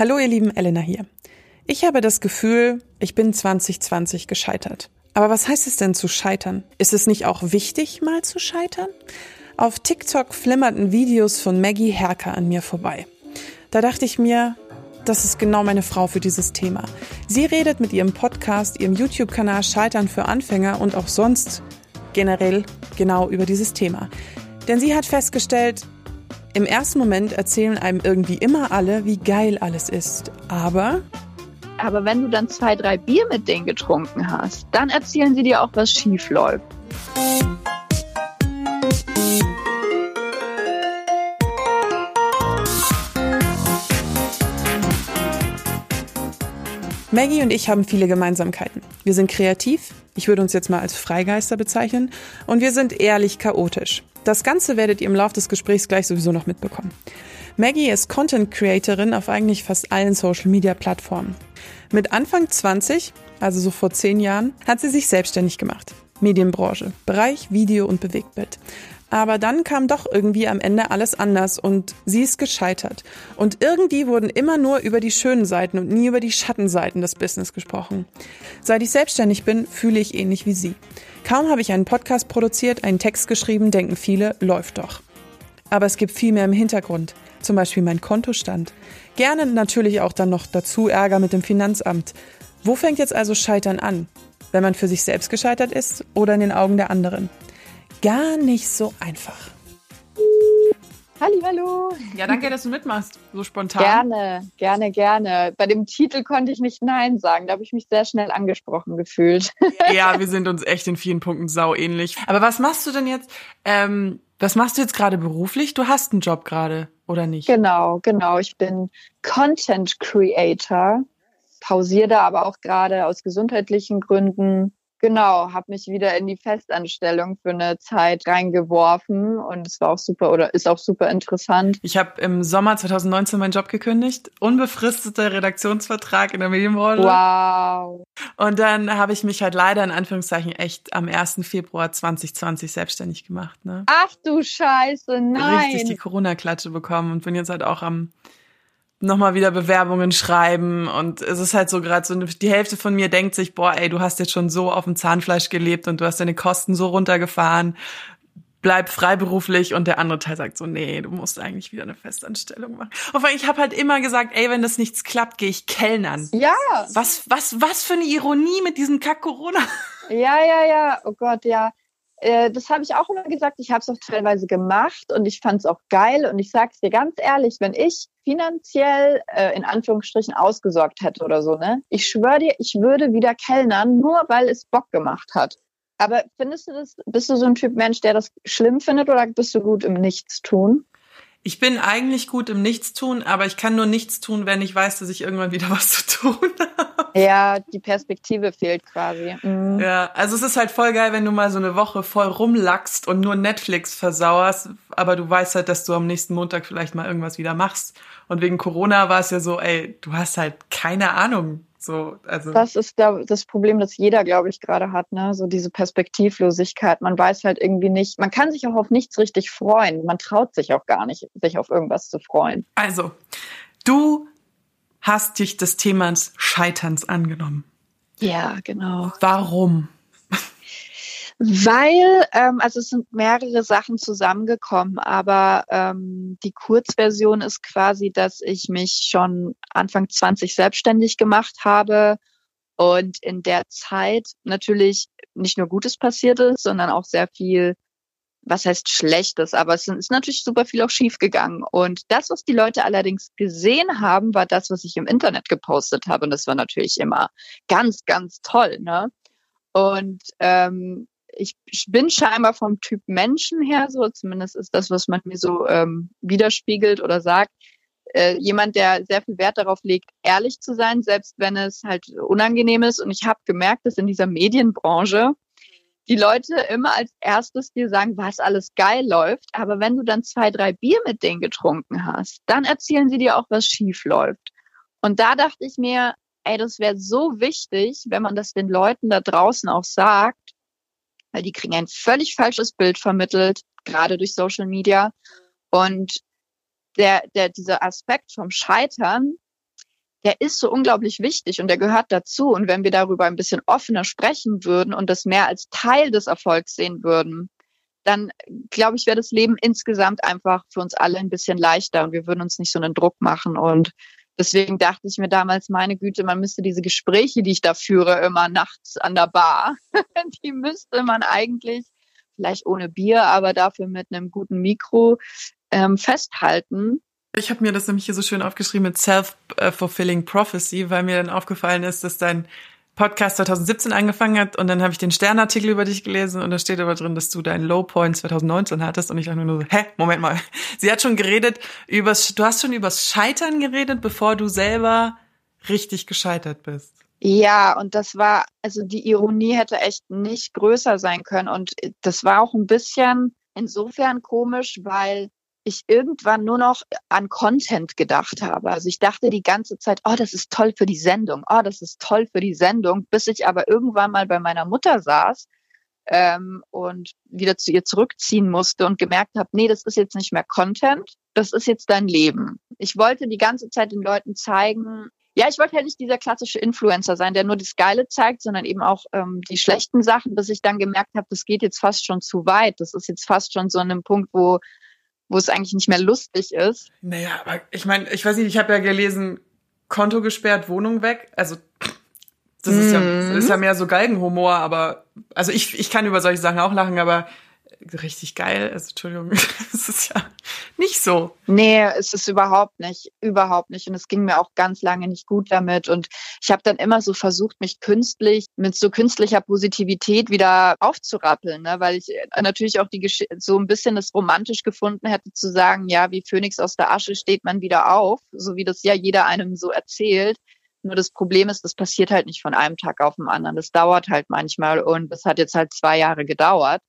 Hallo ihr lieben, Elena hier. Ich habe das Gefühl, ich bin 2020 gescheitert. Aber was heißt es denn zu scheitern? Ist es nicht auch wichtig, mal zu scheitern? Auf TikTok flimmerten Videos von Maggie Herker an mir vorbei. Da dachte ich mir, das ist genau meine Frau für dieses Thema. Sie redet mit ihrem Podcast, ihrem YouTube-Kanal Scheitern für Anfänger und auch sonst generell genau über dieses Thema. Denn sie hat festgestellt, im ersten Moment erzählen einem irgendwie immer alle, wie geil alles ist. Aber. Aber wenn du dann zwei, drei Bier mit denen getrunken hast, dann erzählen sie dir auch, was schief läuft. Maggie und ich haben viele Gemeinsamkeiten. Wir sind kreativ, ich würde uns jetzt mal als Freigeister bezeichnen, und wir sind ehrlich chaotisch. Das Ganze werdet ihr im Laufe des Gesprächs gleich sowieso noch mitbekommen. Maggie ist Content Creatorin auf eigentlich fast allen Social Media Plattformen. Mit Anfang 20, also so vor zehn Jahren, hat sie sich selbstständig gemacht. Medienbranche, Bereich Video und Bewegtbild. Aber dann kam doch irgendwie am Ende alles anders und sie ist gescheitert. Und irgendwie wurden immer nur über die schönen Seiten und nie über die Schattenseiten des Business gesprochen. Seit ich selbstständig bin, fühle ich ähnlich wie sie. Kaum habe ich einen Podcast produziert, einen Text geschrieben, denken viele, läuft doch. Aber es gibt viel mehr im Hintergrund. Zum Beispiel mein Kontostand. Gerne natürlich auch dann noch dazu Ärger mit dem Finanzamt. Wo fängt jetzt also Scheitern an? Wenn man für sich selbst gescheitert ist oder in den Augen der anderen? Gar nicht so einfach. Halli, hallo. Ja, danke, dass du mitmachst, so spontan. Gerne, gerne, gerne. Bei dem Titel konnte ich nicht Nein sagen. Da habe ich mich sehr schnell angesprochen gefühlt. Ja, wir sind uns echt in vielen Punkten sau ähnlich. Aber was machst du denn jetzt? Ähm, was machst du jetzt gerade beruflich? Du hast einen Job gerade, oder nicht? Genau, genau. Ich bin Content Creator. Pausiere da aber auch gerade aus gesundheitlichen Gründen Genau, habe mich wieder in die Festanstellung für eine Zeit reingeworfen und es war auch super oder ist auch super interessant. Ich habe im Sommer 2019 meinen Job gekündigt, unbefristeter Redaktionsvertrag in der Medienbranche. Wow. Und dann habe ich mich halt leider in Anführungszeichen echt am 1. Februar 2020 selbstständig gemacht. Ne? Ach du Scheiße, nein. Richtig die Corona-Klatsche bekommen und bin jetzt halt auch am nochmal wieder Bewerbungen schreiben und es ist halt so gerade so die Hälfte von mir denkt sich, boah, ey, du hast jetzt schon so auf dem Zahnfleisch gelebt und du hast deine Kosten so runtergefahren, bleib freiberuflich und der andere Teil sagt so, nee, du musst eigentlich wieder eine Festanstellung machen. Und ich habe halt immer gesagt, ey, wenn das nichts klappt, gehe ich kellnern. Ja. Was was was für eine Ironie mit diesem Kack Corona. Ja, ja, ja. Oh Gott, ja. Äh, das habe ich auch immer gesagt. Ich habe es auch teilweise gemacht und ich fand es auch geil. Und ich sage es dir ganz ehrlich, wenn ich finanziell äh, in Anführungsstrichen ausgesorgt hätte oder so, ne, ich schwöre dir, ich würde wieder kellnern, nur weil es Bock gemacht hat. Aber findest du das, bist du so ein Typ Mensch, der das schlimm findet oder bist du gut im Nichtstun? Ich bin eigentlich gut im Nichtstun, aber ich kann nur nichts tun, wenn ich weiß, dass ich irgendwann wieder was zu tun habe. Ja, die Perspektive fehlt quasi. Mhm. Ja, also es ist halt voll geil, wenn du mal so eine Woche voll rumlackst und nur Netflix versauerst, aber du weißt halt, dass du am nächsten Montag vielleicht mal irgendwas wieder machst. Und wegen Corona war es ja so, ey, du hast halt keine Ahnung, so, also. Das ist da, das Problem, das jeder, glaube ich, gerade hat, ne? So diese Perspektivlosigkeit. Man weiß halt irgendwie nicht, man kann sich auch auf nichts richtig freuen. Man traut sich auch gar nicht, sich auf irgendwas zu freuen. Also, du hast dich des Themas Scheiterns angenommen. Ja, genau. Warum? Weil, ähm, also es sind mehrere Sachen zusammengekommen, aber ähm, die Kurzversion ist quasi, dass ich mich schon Anfang 20 selbstständig gemacht habe und in der Zeit natürlich nicht nur Gutes passiert ist, sondern auch sehr viel, was heißt Schlechtes, aber es ist natürlich super viel auch schiefgegangen. Und das, was die Leute allerdings gesehen haben, war das, was ich im Internet gepostet habe. Und das war natürlich immer ganz, ganz toll. Ne? Und ähm, ich bin scheinbar vom Typ Menschen her so, zumindest ist das, was man mir so ähm, widerspiegelt oder sagt, äh, jemand, der sehr viel Wert darauf legt, ehrlich zu sein, selbst wenn es halt unangenehm ist. Und ich habe gemerkt, dass in dieser Medienbranche die Leute immer als erstes dir sagen, was alles geil läuft. Aber wenn du dann zwei, drei Bier mit denen getrunken hast, dann erzählen sie dir auch, was schief läuft. Und da dachte ich mir, ey, das wäre so wichtig, wenn man das den Leuten da draußen auch sagt, weil die kriegen ein völlig falsches Bild vermittelt, gerade durch Social Media. Und der, der, dieser Aspekt vom Scheitern, der ist so unglaublich wichtig und der gehört dazu. Und wenn wir darüber ein bisschen offener sprechen würden und das mehr als Teil des Erfolgs sehen würden, dann glaube ich, wäre das Leben insgesamt einfach für uns alle ein bisschen leichter und wir würden uns nicht so einen Druck machen. Und deswegen dachte ich mir damals, meine Güte, man müsste diese Gespräche, die ich da führe, immer nachts an der Bar, die müsste man eigentlich vielleicht ohne Bier, aber dafür mit einem guten Mikro ähm, festhalten. Ich habe mir das nämlich hier so schön aufgeschrieben mit Self-Fulfilling Prophecy, weil mir dann aufgefallen ist, dass dein Podcast 2017 angefangen hat und dann habe ich den Sternartikel über dich gelesen und da steht aber drin, dass du deinen Low Point 2019 hattest und ich dachte nur so, hä, Moment mal. Sie hat schon geredet übers, du hast schon übers Scheitern geredet, bevor du selber richtig gescheitert bist. Ja, und das war, also die Ironie hätte echt nicht größer sein können und das war auch ein bisschen insofern komisch, weil ich irgendwann nur noch an Content gedacht habe. Also ich dachte die ganze Zeit, oh, das ist toll für die Sendung, oh, das ist toll für die Sendung, bis ich aber irgendwann mal bei meiner Mutter saß ähm, und wieder zu ihr zurückziehen musste und gemerkt habe, nee, das ist jetzt nicht mehr Content, das ist jetzt dein Leben. Ich wollte die ganze Zeit den Leuten zeigen, ja, ich wollte ja nicht dieser klassische Influencer sein, der nur das Geile zeigt, sondern eben auch ähm, die schlechten Sachen, bis ich dann gemerkt habe, das geht jetzt fast schon zu weit. Das ist jetzt fast schon so an einem Punkt, wo wo es eigentlich nicht mehr lustig ist. Naja, aber ich meine, ich weiß nicht, ich habe ja gelesen, Konto gesperrt, Wohnung weg. Also das ist, ja, das ist ja mehr so Galgenhumor, aber also ich, ich kann über solche Sachen auch lachen, aber richtig geil. Also Entschuldigung, es ist ja nicht so. Nee, es ist überhaupt nicht, überhaupt nicht. Und es ging mir auch ganz lange nicht gut damit. Und ich habe dann immer so versucht, mich künstlich mit so künstlicher Positivität wieder aufzurappeln, ne? weil ich äh, natürlich auch die Gesch so ein bisschen das romantisch gefunden hätte zu sagen, ja, wie Phönix aus der Asche steht man wieder auf, so wie das ja jeder einem so erzählt. Nur das Problem ist, das passiert halt nicht von einem Tag auf den anderen. Das dauert halt manchmal und das hat jetzt halt zwei Jahre gedauert.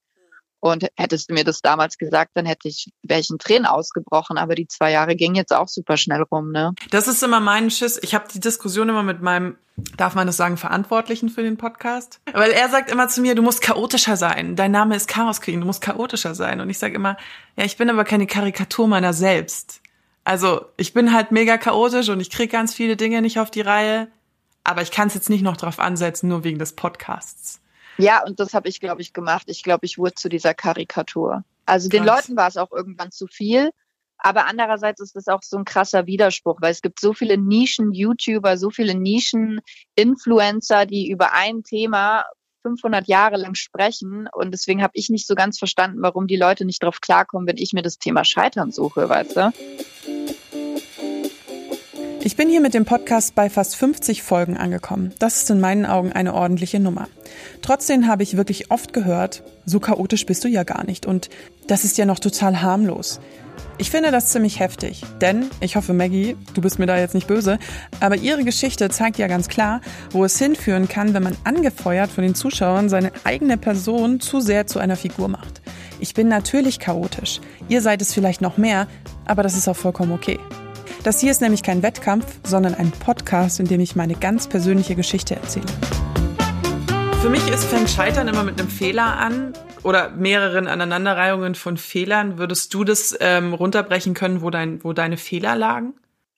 Und hättest du mir das damals gesagt, dann hätte ich, in Tränen ausgebrochen. Aber die zwei Jahre gingen jetzt auch super schnell rum, ne? Das ist immer mein Schiss. Ich habe die Diskussion immer mit meinem, darf man das sagen, Verantwortlichen für den Podcast. Weil er sagt immer zu mir, du musst chaotischer sein. Dein Name ist Chaos kriegen, du musst chaotischer sein. Und ich sage immer, ja, ich bin aber keine Karikatur meiner selbst. Also ich bin halt mega chaotisch und ich kriege ganz viele Dinge nicht auf die Reihe. Aber ich kann es jetzt nicht noch drauf ansetzen, nur wegen des Podcasts. Ja, und das habe ich, glaube ich, gemacht. Ich glaube, ich wurde zu dieser Karikatur. Also Krass. den Leuten war es auch irgendwann zu viel. Aber andererseits ist das auch so ein krasser Widerspruch, weil es gibt so viele Nischen-YouTuber, so viele Nischen-Influencer, die über ein Thema 500 Jahre lang sprechen. Und deswegen habe ich nicht so ganz verstanden, warum die Leute nicht drauf klarkommen, wenn ich mir das Thema Scheitern suche, weißt du? Ich bin hier mit dem Podcast bei fast 50 Folgen angekommen. Das ist in meinen Augen eine ordentliche Nummer. Trotzdem habe ich wirklich oft gehört, so chaotisch bist du ja gar nicht und das ist ja noch total harmlos. Ich finde das ziemlich heftig, denn ich hoffe, Maggie, du bist mir da jetzt nicht böse, aber ihre Geschichte zeigt ja ganz klar, wo es hinführen kann, wenn man angefeuert von den Zuschauern seine eigene Person zu sehr zu einer Figur macht. Ich bin natürlich chaotisch. Ihr seid es vielleicht noch mehr, aber das ist auch vollkommen okay. Das hier ist nämlich kein Wettkampf, sondern ein Podcast, in dem ich meine ganz persönliche Geschichte erzähle. Für mich ist fängt Scheitern immer mit einem Fehler an oder mehreren Aneinanderreihungen von Fehlern. Würdest du das ähm, runterbrechen können, wo, dein, wo deine Fehler lagen?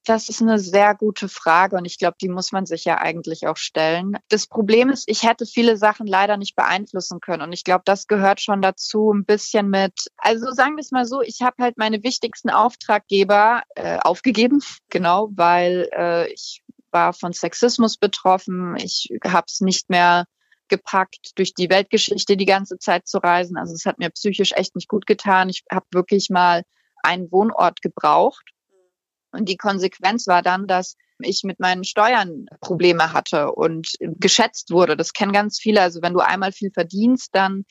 Das ist eine sehr gute Frage und ich glaube, die muss man sich ja eigentlich auch stellen. Das Problem ist, ich hätte viele Sachen leider nicht beeinflussen können und ich glaube, das gehört schon dazu ein bisschen mit, also sagen wir es mal so, ich habe halt meine wichtigsten Auftraggeber äh, aufgegeben, genau, weil äh, ich war von Sexismus betroffen, ich habe es nicht mehr gepackt, durch die Weltgeschichte die ganze Zeit zu reisen. Also es hat mir psychisch echt nicht gut getan. Ich habe wirklich mal einen Wohnort gebraucht und die Konsequenz war dann, dass ich mit meinen Steuern Probleme hatte und geschätzt wurde. Das kennen ganz viele. Also wenn du einmal viel verdienst, dann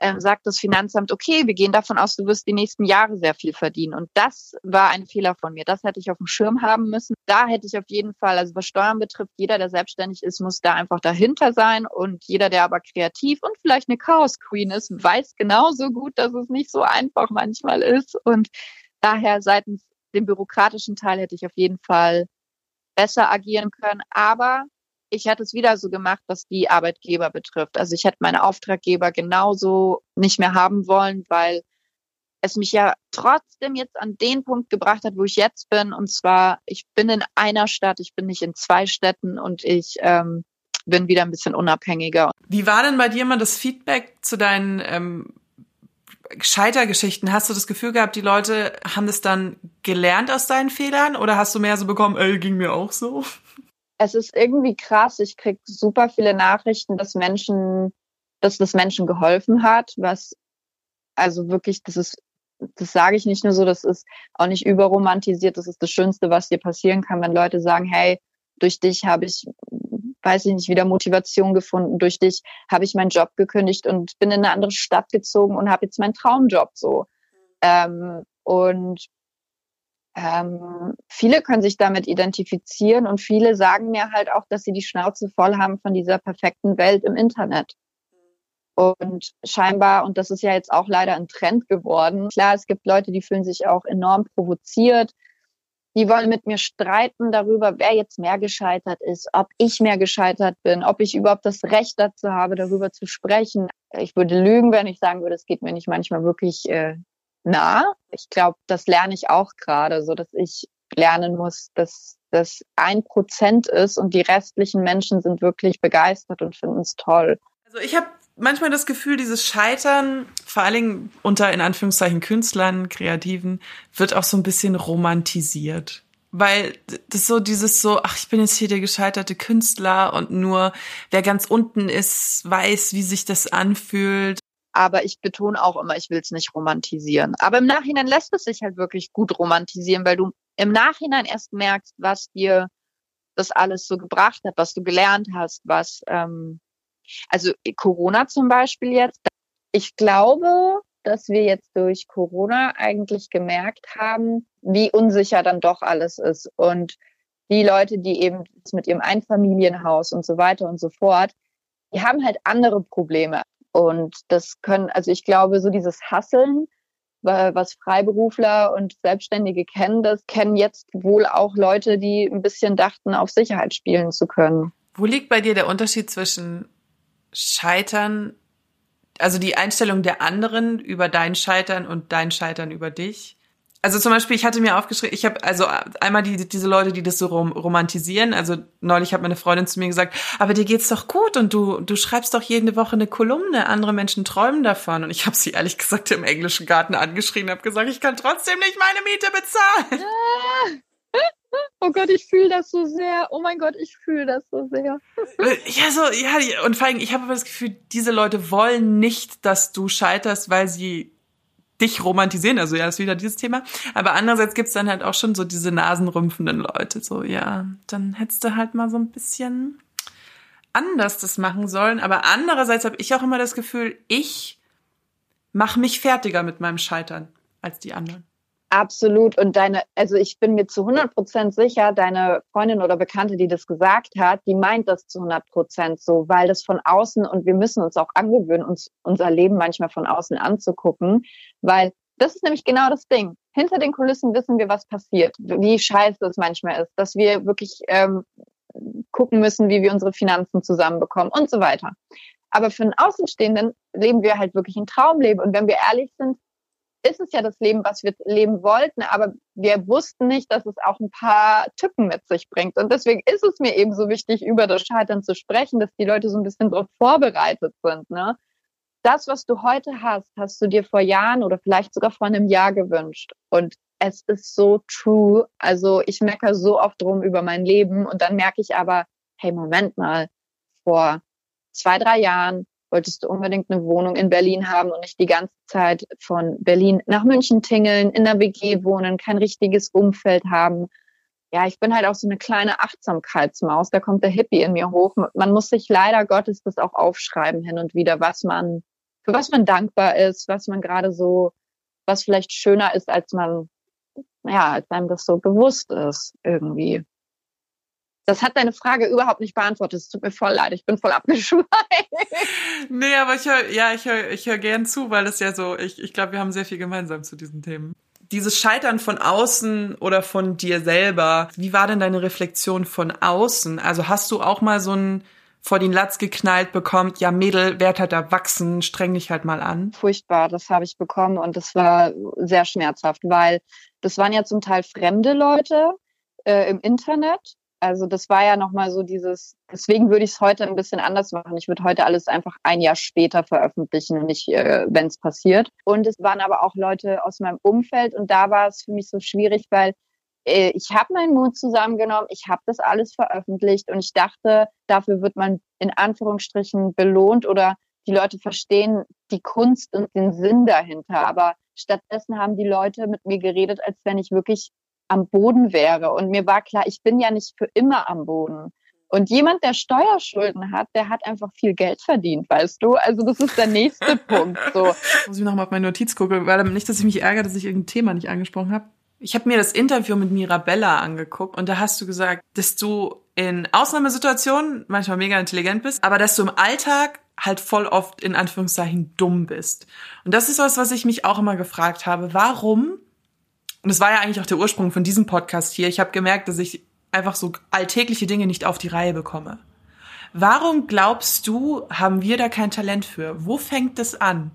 äh, sagt das Finanzamt, okay, wir gehen davon aus, du wirst die nächsten Jahre sehr viel verdienen. Und das war ein Fehler von mir. Das hätte ich auf dem Schirm haben müssen. Da hätte ich auf jeden Fall, also was Steuern betrifft, jeder, der selbstständig ist, muss da einfach dahinter sein. Und jeder, der aber kreativ und vielleicht eine Chaos Queen ist, weiß genauso gut, dass es nicht so einfach manchmal ist. Und daher seitens den bürokratischen Teil hätte ich auf jeden Fall besser agieren können. Aber ich hätte es wieder so gemacht, was die Arbeitgeber betrifft. Also ich hätte meine Auftraggeber genauso nicht mehr haben wollen, weil es mich ja trotzdem jetzt an den Punkt gebracht hat, wo ich jetzt bin. Und zwar, ich bin in einer Stadt, ich bin nicht in zwei Städten und ich ähm, bin wieder ein bisschen unabhängiger. Wie war denn bei dir mal das Feedback zu deinen ähm, Scheitergeschichten? Hast du das Gefühl gehabt, die Leute haben das dann gelernt aus deinen Fehlern oder hast du mehr so bekommen, ey, ging mir auch so? Es ist irgendwie krass. Ich krieg super viele Nachrichten, dass Menschen, dass das Menschen geholfen hat, was also wirklich, das ist das sage ich nicht nur so, das ist auch nicht überromantisiert, das ist das Schönste, was dir passieren kann, wenn Leute sagen, hey, durch dich habe ich, weiß ich nicht, wieder Motivation gefunden, durch dich habe ich meinen Job gekündigt und bin in eine andere Stadt gezogen und habe jetzt meinen Traumjob so. Ähm, und ähm, viele können sich damit identifizieren und viele sagen mir halt auch, dass sie die Schnauze voll haben von dieser perfekten Welt im Internet. Und scheinbar, und das ist ja jetzt auch leider ein Trend geworden, klar, es gibt Leute, die fühlen sich auch enorm provoziert. Die wollen mit mir streiten darüber, wer jetzt mehr gescheitert ist, ob ich mehr gescheitert bin, ob ich überhaupt das Recht dazu habe, darüber zu sprechen. Ich würde lügen, wenn ich sagen würde, es geht mir nicht manchmal wirklich äh, nah. Ich glaube, das lerne ich auch gerade, so dass ich lernen muss, dass das ein Prozent ist und die restlichen Menschen sind wirklich begeistert und finden es toll. Also ich habe manchmal das Gefühl, dieses Scheitern, vor allen Dingen unter in Anführungszeichen Künstlern, Kreativen, wird auch so ein bisschen romantisiert. Weil das so dieses so, ach, ich bin jetzt hier der gescheiterte Künstler und nur wer ganz unten ist, weiß, wie sich das anfühlt. Aber ich betone auch immer, ich will es nicht romantisieren. Aber im Nachhinein lässt es sich halt wirklich gut romantisieren, weil du im Nachhinein erst merkst, was dir das alles so gebracht hat, was du gelernt hast, was ähm, also Corona zum Beispiel jetzt. Ich glaube, dass wir jetzt durch Corona eigentlich gemerkt haben, wie unsicher dann doch alles ist. Und die Leute, die eben mit ihrem Einfamilienhaus und so weiter und so fort, die haben halt andere Probleme. Und das können, also ich glaube, so dieses Hasseln, was Freiberufler und Selbstständige kennen, das kennen jetzt wohl auch Leute, die ein bisschen dachten, auf Sicherheit spielen zu können. Wo liegt bei dir der Unterschied zwischen Scheitern, also die Einstellung der anderen über dein Scheitern und dein Scheitern über dich. Also zum Beispiel, ich hatte mir aufgeschrieben, ich habe also einmal die, diese Leute, die das so rom romantisieren. Also neulich hat meine Freundin zu mir gesagt, aber dir geht's doch gut und du du schreibst doch jede Woche eine Kolumne. Andere Menschen träumen davon. Und ich habe sie ehrlich gesagt im englischen Garten angeschrien, habe gesagt, ich kann trotzdem nicht meine Miete bezahlen. Oh Gott, ich fühle das so sehr. Oh mein Gott, ich fühle das so sehr. Ja, so, ja, und vor allem, ich habe aber das Gefühl, diese Leute wollen nicht, dass du scheiterst, weil sie dich romantisieren. Also ja, ist wieder dieses Thema. Aber andererseits gibt's dann halt auch schon so diese nasenrümpfenden Leute. So, ja, dann hättest du halt mal so ein bisschen anders das machen sollen. Aber andererseits habe ich auch immer das Gefühl, ich mache mich fertiger mit meinem Scheitern als die anderen. Absolut. Und deine, also ich bin mir zu 100 Prozent sicher, deine Freundin oder Bekannte, die das gesagt hat, die meint das zu 100 Prozent so, weil das von außen und wir müssen uns auch angewöhnen, uns unser Leben manchmal von außen anzugucken, weil das ist nämlich genau das Ding. Hinter den Kulissen wissen wir, was passiert, wie scheiße es manchmal ist, dass wir wirklich ähm, gucken müssen, wie wir unsere Finanzen zusammenbekommen und so weiter. Aber für einen Außenstehenden leben wir halt wirklich ein Traumleben. Und wenn wir ehrlich sind, ist es ja das Leben, was wir leben wollten, aber wir wussten nicht, dass es auch ein paar Tücken mit sich bringt. Und deswegen ist es mir eben so wichtig, über das Scheitern zu sprechen, dass die Leute so ein bisschen darauf vorbereitet sind. Ne? Das, was du heute hast, hast du dir vor Jahren oder vielleicht sogar vor einem Jahr gewünscht. Und es ist so true. Also ich meckere so oft drum über mein Leben und dann merke ich aber, hey, Moment mal, vor zwei, drei Jahren wolltest du unbedingt eine Wohnung in Berlin haben und nicht die ganze Zeit von Berlin nach München tingeln, in der WG wohnen, kein richtiges Umfeld haben. Ja, ich bin halt auch so eine kleine Achtsamkeitsmaus. Da kommt der Hippie in mir hoch. Man muss sich leider Gottes das auch aufschreiben hin und wieder, was man, für was man dankbar ist, was man gerade so, was vielleicht schöner ist, als man, ja, als einem das so bewusst ist irgendwie. Das hat deine Frage überhaupt nicht beantwortet. Es tut mir voll leid, ich bin voll abgeschweift. nee, aber ich höre, ja, ich höre ich hör gern zu, weil das ja so, ich, ich glaube, wir haben sehr viel gemeinsam zu diesen Themen. Dieses Scheitern von außen oder von dir selber, wie war denn deine Reflexion von außen? Also hast du auch mal so ein vor den Latz geknallt bekommt, ja Mädel, werd halt erwachsen, streng dich halt mal an? Furchtbar, das habe ich bekommen und das war sehr schmerzhaft, weil das waren ja zum Teil fremde Leute äh, im Internet. Also das war ja nochmal so dieses, deswegen würde ich es heute ein bisschen anders machen. Ich würde heute alles einfach ein Jahr später veröffentlichen und nicht, äh, wenn es passiert. Und es waren aber auch Leute aus meinem Umfeld und da war es für mich so schwierig, weil äh, ich habe meinen Mut zusammengenommen, ich habe das alles veröffentlicht und ich dachte, dafür wird man in Anführungsstrichen belohnt oder die Leute verstehen die Kunst und den Sinn dahinter. Aber stattdessen haben die Leute mit mir geredet, als wenn ich wirklich am Boden wäre. Und mir war klar, ich bin ja nicht für immer am Boden. Und jemand, der Steuerschulden hat, der hat einfach viel Geld verdient, weißt du? Also das ist der nächste Punkt. So. Muss ich nochmal auf meine Notiz gucken, weil nicht, dass ich mich ärgere, dass ich irgendein Thema nicht angesprochen habe. Ich habe mir das Interview mit Mirabella angeguckt und da hast du gesagt, dass du in Ausnahmesituationen manchmal mega intelligent bist, aber dass du im Alltag halt voll oft in Anführungszeichen dumm bist. Und das ist was, was ich mich auch immer gefragt habe. Warum? Und es war ja eigentlich auch der Ursprung von diesem Podcast hier. Ich habe gemerkt, dass ich einfach so alltägliche Dinge nicht auf die Reihe bekomme. Warum glaubst du, haben wir da kein Talent für? Wo fängt das an?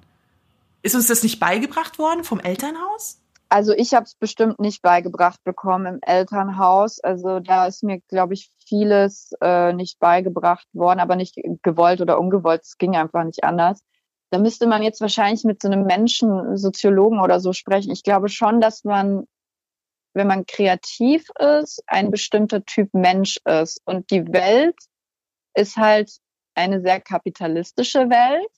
Ist uns das nicht beigebracht worden vom Elternhaus? Also ich habe es bestimmt nicht beigebracht bekommen im Elternhaus. Also da ist mir, glaube ich, vieles äh, nicht beigebracht worden, aber nicht gewollt oder ungewollt. Es ging einfach nicht anders. Da müsste man jetzt wahrscheinlich mit so einem Menschen, Soziologen oder so sprechen. Ich glaube schon, dass man, wenn man kreativ ist, ein bestimmter Typ Mensch ist. Und die Welt ist halt eine sehr kapitalistische Welt,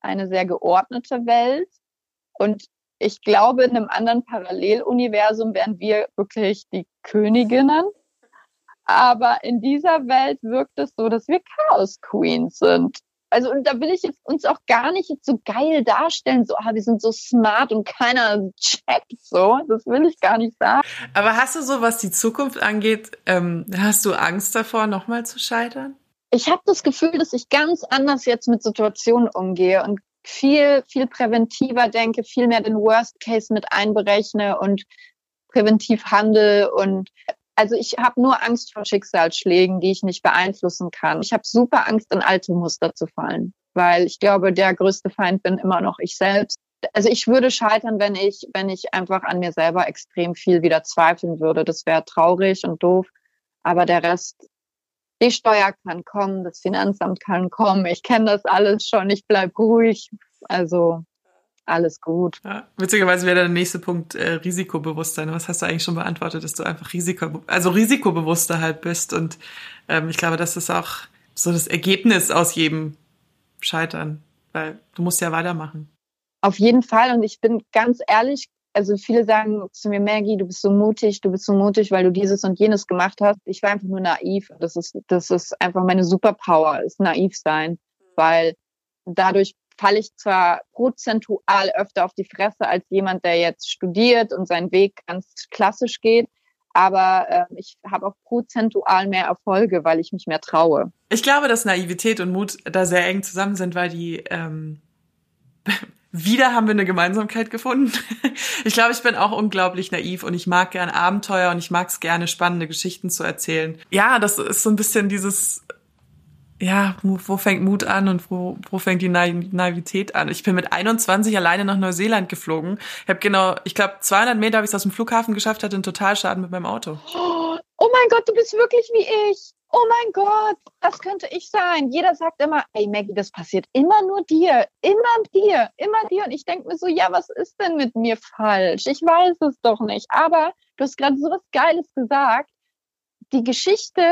eine sehr geordnete Welt. Und ich glaube, in einem anderen Paralleluniversum wären wir wirklich die Königinnen. Aber in dieser Welt wirkt es so, dass wir Chaos Queens sind. Also, und da will ich jetzt uns auch gar nicht jetzt so geil darstellen, so, ah, wir sind so smart und keiner checkt so. Das will ich gar nicht sagen. Aber hast du so, was die Zukunft angeht, ähm, hast du Angst davor, nochmal zu scheitern? Ich habe das Gefühl, dass ich ganz anders jetzt mit Situationen umgehe und viel, viel präventiver denke, viel mehr den Worst Case mit einberechne und präventiv handle und also ich habe nur Angst vor Schicksalsschlägen, die ich nicht beeinflussen kann. Ich habe super Angst, in alte Muster zu fallen, weil ich glaube, der größte Feind bin immer noch ich selbst. Also ich würde scheitern, wenn ich, wenn ich einfach an mir selber extrem viel wieder zweifeln würde. Das wäre traurig und doof. Aber der Rest die Steuer kann kommen, das Finanzamt kann kommen, ich kenne das alles schon, ich bleib ruhig. Also alles gut. Ja, witzigerweise wäre der nächste Punkt äh, Risikobewusstsein. Was hast du eigentlich schon beantwortet, dass du einfach Risiko, also risikobewusster halt bist. Und ähm, ich glaube, das ist auch so das Ergebnis aus jedem Scheitern, weil du musst ja weitermachen. Auf jeden Fall. Und ich bin ganz ehrlich, also viele sagen zu mir, Maggie, du bist so mutig, du bist so mutig, weil du dieses und jenes gemacht hast. Ich war einfach nur naiv. Das ist, das ist einfach meine Superpower, ist naiv sein, weil dadurch falle ich zwar prozentual öfter auf die Fresse als jemand, der jetzt studiert und seinen Weg ganz klassisch geht, aber äh, ich habe auch prozentual mehr Erfolge, weil ich mich mehr traue. Ich glaube, dass Naivität und Mut da sehr eng zusammen sind, weil die ähm, wieder haben wir eine Gemeinsamkeit gefunden. Ich glaube, ich bin auch unglaublich naiv und ich mag gern Abenteuer und ich mag es gerne, spannende Geschichten zu erzählen. Ja, das ist so ein bisschen dieses, ja, wo fängt Mut an und wo, wo fängt die Naivität an? Ich bin mit 21 alleine nach Neuseeland geflogen. Ich habe genau, ich glaube, 200 Meter habe ich es aus dem Flughafen geschafft, hatte einen Totalschaden mit meinem Auto. Oh mein Gott, du bist wirklich wie ich oh mein Gott, das könnte ich sein. Jeder sagt immer, ey Maggie, das passiert immer nur dir, immer dir, immer dir. Und ich denke mir so, ja, was ist denn mit mir falsch? Ich weiß es doch nicht. Aber du hast gerade so was Geiles gesagt. Die Geschichte,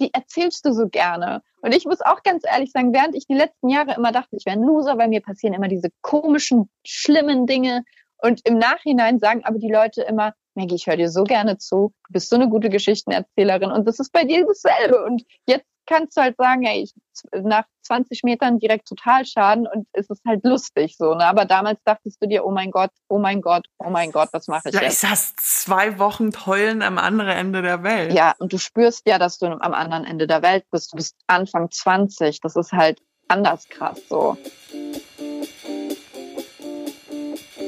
die erzählst du so gerne. Und ich muss auch ganz ehrlich sagen, während ich die letzten Jahre immer dachte, ich wäre ein Loser, weil mir passieren immer diese komischen, schlimmen Dinge. Und im Nachhinein sagen aber die Leute immer, Maggie, ich höre dir so gerne zu. Du bist so eine gute Geschichtenerzählerin und das ist bei dir dasselbe. Und jetzt kannst du halt sagen, ey, ich, nach 20 Metern direkt Totalschaden und es ist halt lustig so. Ne? Aber damals dachtest du dir, oh mein Gott, oh mein Gott, oh mein Gott, was mache ich ja, jetzt? Ich saß zwei Wochen heulen am anderen Ende der Welt. Ja, und du spürst ja, dass du am anderen Ende der Welt bist. Du bist Anfang 20. Das ist halt anders krass so.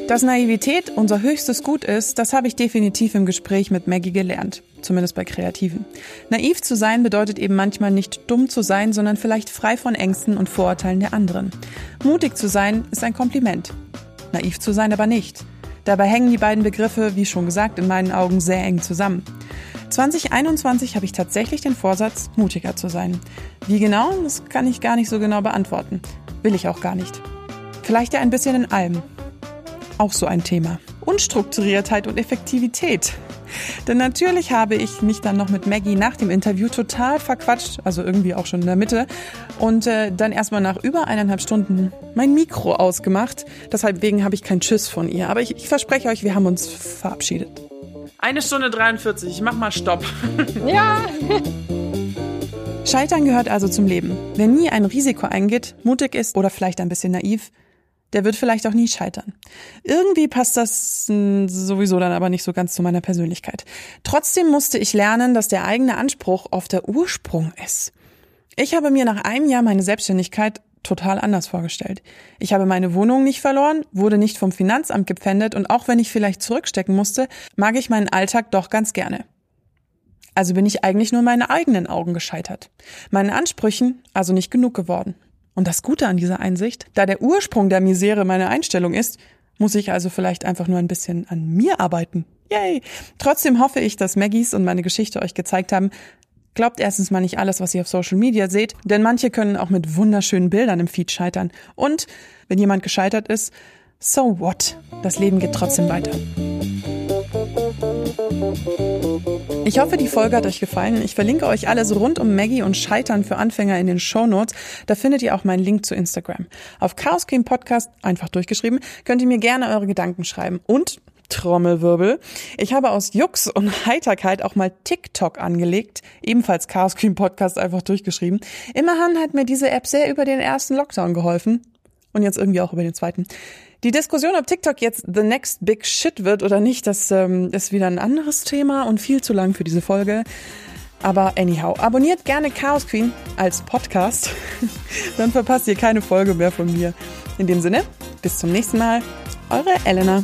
Dass Naivität unser höchstes Gut ist, das habe ich definitiv im Gespräch mit Maggie gelernt. Zumindest bei Kreativen. Naiv zu sein bedeutet eben manchmal nicht dumm zu sein, sondern vielleicht frei von Ängsten und Vorurteilen der anderen. Mutig zu sein ist ein Kompliment. Naiv zu sein aber nicht. Dabei hängen die beiden Begriffe, wie schon gesagt, in meinen Augen sehr eng zusammen. 2021 habe ich tatsächlich den Vorsatz, mutiger zu sein. Wie genau, das kann ich gar nicht so genau beantworten. Will ich auch gar nicht. Vielleicht ja ein bisschen in allem auch so ein Thema. Unstrukturiertheit und Effektivität. Denn natürlich habe ich mich dann noch mit Maggie nach dem Interview total verquatscht, also irgendwie auch schon in der Mitte, und äh, dann erstmal nach über eineinhalb Stunden mein Mikro ausgemacht. Deshalb habe ich kein Tschüss von ihr. Aber ich, ich verspreche euch, wir haben uns verabschiedet. Eine Stunde 43, ich mach mal Stopp. Ja. Scheitern gehört also zum Leben. Wer nie ein Risiko eingeht, mutig ist oder vielleicht ein bisschen naiv, der wird vielleicht auch nie scheitern. Irgendwie passt das hm, sowieso dann aber nicht so ganz zu meiner Persönlichkeit. Trotzdem musste ich lernen, dass der eigene Anspruch oft der Ursprung ist. Ich habe mir nach einem Jahr meine Selbstständigkeit total anders vorgestellt. Ich habe meine Wohnung nicht verloren, wurde nicht vom Finanzamt gepfändet und auch wenn ich vielleicht zurückstecken musste, mag ich meinen Alltag doch ganz gerne. Also bin ich eigentlich nur in meine eigenen Augen gescheitert. Meinen Ansprüchen also nicht genug geworden. Und das Gute an dieser Einsicht, da der Ursprung der Misere meine Einstellung ist, muss ich also vielleicht einfach nur ein bisschen an mir arbeiten. Yay! Trotzdem hoffe ich, dass Maggies und meine Geschichte euch gezeigt haben, Glaubt erstens mal nicht alles, was ihr auf Social Media seht, denn manche können auch mit wunderschönen Bildern im Feed scheitern. Und wenn jemand gescheitert ist, so what? Das Leben geht trotzdem weiter. Ich hoffe, die Folge hat euch gefallen. Ich verlinke euch alles rund um Maggie und Scheitern für Anfänger in den Show Notes. Da findet ihr auch meinen Link zu Instagram. Auf Chaos Cream Podcast, einfach durchgeschrieben, könnt ihr mir gerne eure Gedanken schreiben. Und Trommelwirbel. Ich habe aus Jux und Heiterkeit auch mal TikTok angelegt, ebenfalls Chaos Cream Podcast einfach durchgeschrieben. Immerhin hat mir diese App sehr über den ersten Lockdown geholfen und jetzt irgendwie auch über den zweiten. Die Diskussion, ob TikTok jetzt the next big shit wird oder nicht, das ähm, ist wieder ein anderes Thema und viel zu lang für diese Folge. Aber anyhow, abonniert gerne Chaos Queen als Podcast. Dann verpasst ihr keine Folge mehr von mir. In dem Sinne, bis zum nächsten Mal. Eure Elena.